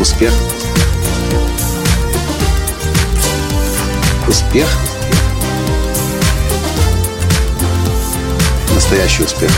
Успех. Успех. Настоящий успех.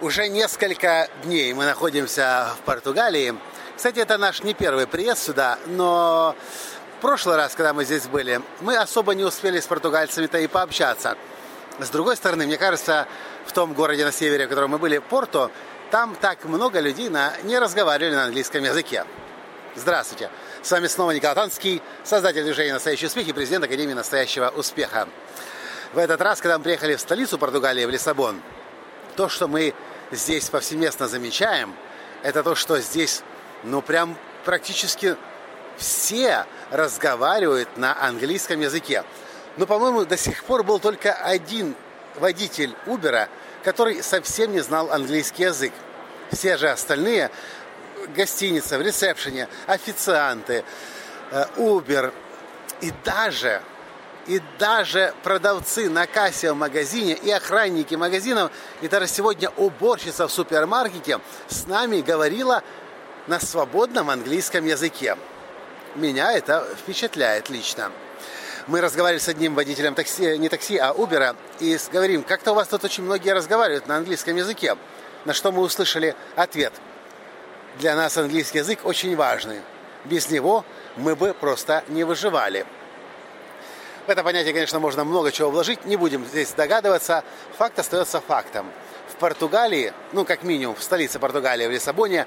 Уже несколько дней мы находимся в Португалии. Кстати, это наш не первый приезд сюда, но в прошлый раз, когда мы здесь были, мы особо не успели с португальцами-то и пообщаться. С другой стороны, мне кажется, в том городе на севере, в котором мы были, Порто, там так много людей на, не разговаривали на английском языке. Здравствуйте! С вами снова Николай Танский, создатель движения «Настоящий успех» и президент Академии «Настоящего успеха». В этот раз, когда мы приехали в столицу Португалии, в Лиссабон, то, что мы здесь повсеместно замечаем, это то, что здесь, ну, прям практически все разговаривают на английском языке. Но, по-моему, до сих пор был только один водитель Uber, который совсем не знал английский язык. Все же остальные гостиница, в ресепшене, официанты, Uber и даже и даже продавцы на кассе в магазине и охранники магазинов, и даже сегодня уборщица в супермаркете с нами говорила на свободном английском языке. Меня это впечатляет лично. Мы разговаривали с одним водителем такси, не такси, а Uber, и говорим, как-то у вас тут очень многие разговаривают на английском языке. На что мы услышали ответ. Для нас английский язык очень важный. Без него мы бы просто не выживали. В это понятие, конечно, можно много чего вложить, не будем здесь догадываться. Факт остается фактом. В Португалии, ну, как минимум, в столице Португалии, в Лиссабоне,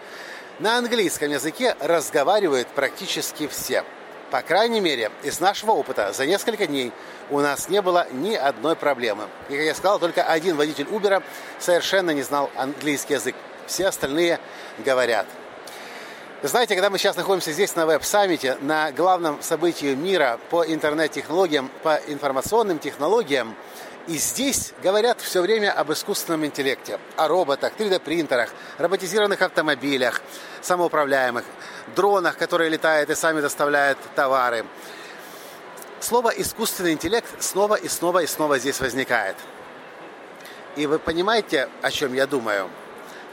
на английском языке разговаривают практически все. По крайней мере, из нашего опыта за несколько дней у нас не было ни одной проблемы. И, как я сказал, только один водитель Uber совершенно не знал английский язык. Все остальные говорят. Знаете, когда мы сейчас находимся здесь на веб-саммите, на главном событии мира по интернет-технологиям, по информационным технологиям, и здесь говорят все время об искусственном интеллекте, о роботах, 3D-принтерах, роботизированных автомобилях, самоуправляемых, дронах, которые летают и сами доставляют товары. Слово «искусственный интеллект» снова и снова и снова здесь возникает. И вы понимаете, о чем я думаю –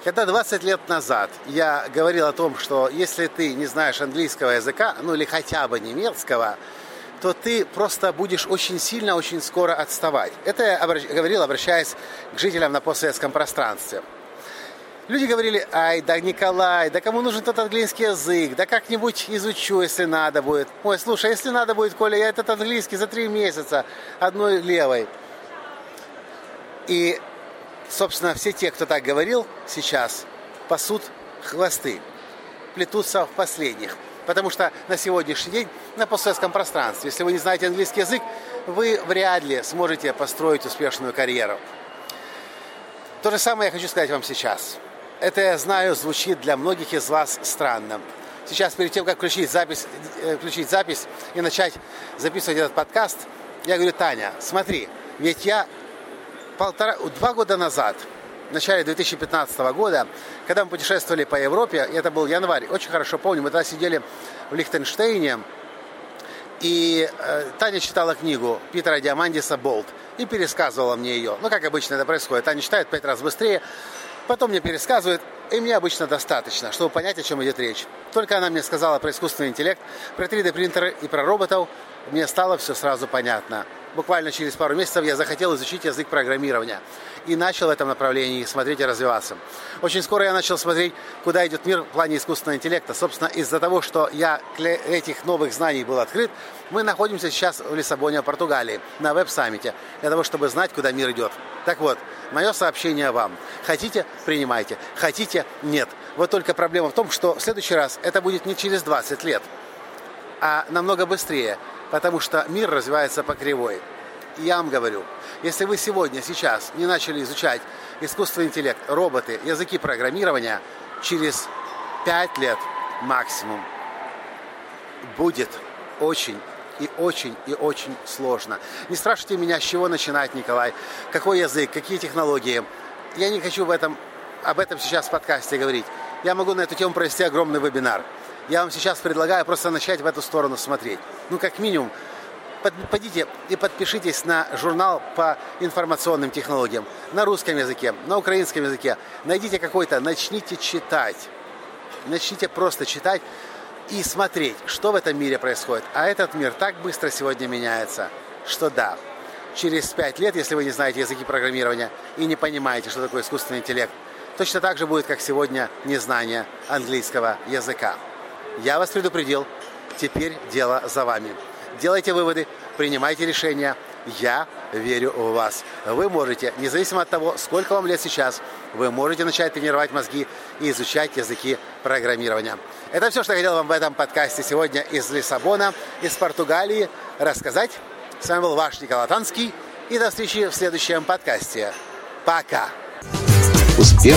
когда 20 лет назад я говорил о том, что если ты не знаешь английского языка, ну или хотя бы немецкого, то ты просто будешь очень сильно, очень скоро отставать. Это я обращ... говорил, обращаясь к жителям на постсоветском пространстве. Люди говорили, ай, да Николай, да кому нужен тот английский язык, да как-нибудь изучу, если надо будет. Ой, слушай, если надо будет, Коля, я этот английский за три месяца одной левой. И собственно, все те, кто так говорил сейчас, пасут хвосты, плетутся в последних. Потому что на сегодняшний день на постсоветском пространстве, если вы не знаете английский язык, вы вряд ли сможете построить успешную карьеру. То же самое я хочу сказать вам сейчас. Это, я знаю, звучит для многих из вас странно. Сейчас, перед тем, как включить запись, э, включить запись и начать записывать этот подкаст, я говорю, Таня, смотри, ведь я полтора, два года назад, в начале 2015 года, когда мы путешествовали по Европе, это был январь, очень хорошо помню, мы тогда сидели в Лихтенштейне, и э, Таня читала книгу Питера Диамандиса «Болт» и пересказывала мне ее. Ну, как обычно это происходит. Таня читает пять раз быстрее, потом мне пересказывает, и мне обычно достаточно, чтобы понять, о чем идет речь. Только она мне сказала про искусственный интеллект, про 3D-принтеры и про роботов, мне стало все сразу понятно буквально через пару месяцев я захотел изучить язык программирования. И начал в этом направлении смотреть и развиваться. Очень скоро я начал смотреть, куда идет мир в плане искусственного интеллекта. Собственно, из-за того, что я для этих новых знаний был открыт, мы находимся сейчас в Лиссабоне, Португалии, на веб-саммите, для того, чтобы знать, куда мир идет. Так вот, мое сообщение вам. Хотите – принимайте. Хотите – нет. Вот только проблема в том, что в следующий раз это будет не через 20 лет, а намного быстрее – потому что мир развивается по кривой. И я вам говорю, если вы сегодня, сейчас не начали изучать искусственный интеллект, роботы, языки программирования, через 5 лет максимум будет очень и очень и очень сложно. Не спрашивайте меня, с чего начинать, Николай, какой язык, какие технологии. Я не хочу в этом, об этом сейчас в подкасте говорить. Я могу на эту тему провести огромный вебинар. Я вам сейчас предлагаю просто начать в эту сторону смотреть. Ну, как минимум, пойдите и подпишитесь на журнал по информационным технологиям на русском языке, на украинском языке. Найдите какой-то, начните читать. Начните просто читать и смотреть, что в этом мире происходит. А этот мир так быстро сегодня меняется, что да, через пять лет, если вы не знаете языки программирования и не понимаете, что такое искусственный интеллект, точно так же будет, как сегодня, незнание английского языка. Я вас предупредил, теперь дело за вами. Делайте выводы, принимайте решения. Я верю в вас. Вы можете, независимо от того, сколько вам лет сейчас, вы можете начать тренировать мозги и изучать языки программирования. Это все, что я хотел вам в этом подкасте сегодня из Лиссабона, из Португалии рассказать. С вами был ваш Николай Танский. И до встречи в следующем подкасте. Пока. Успех.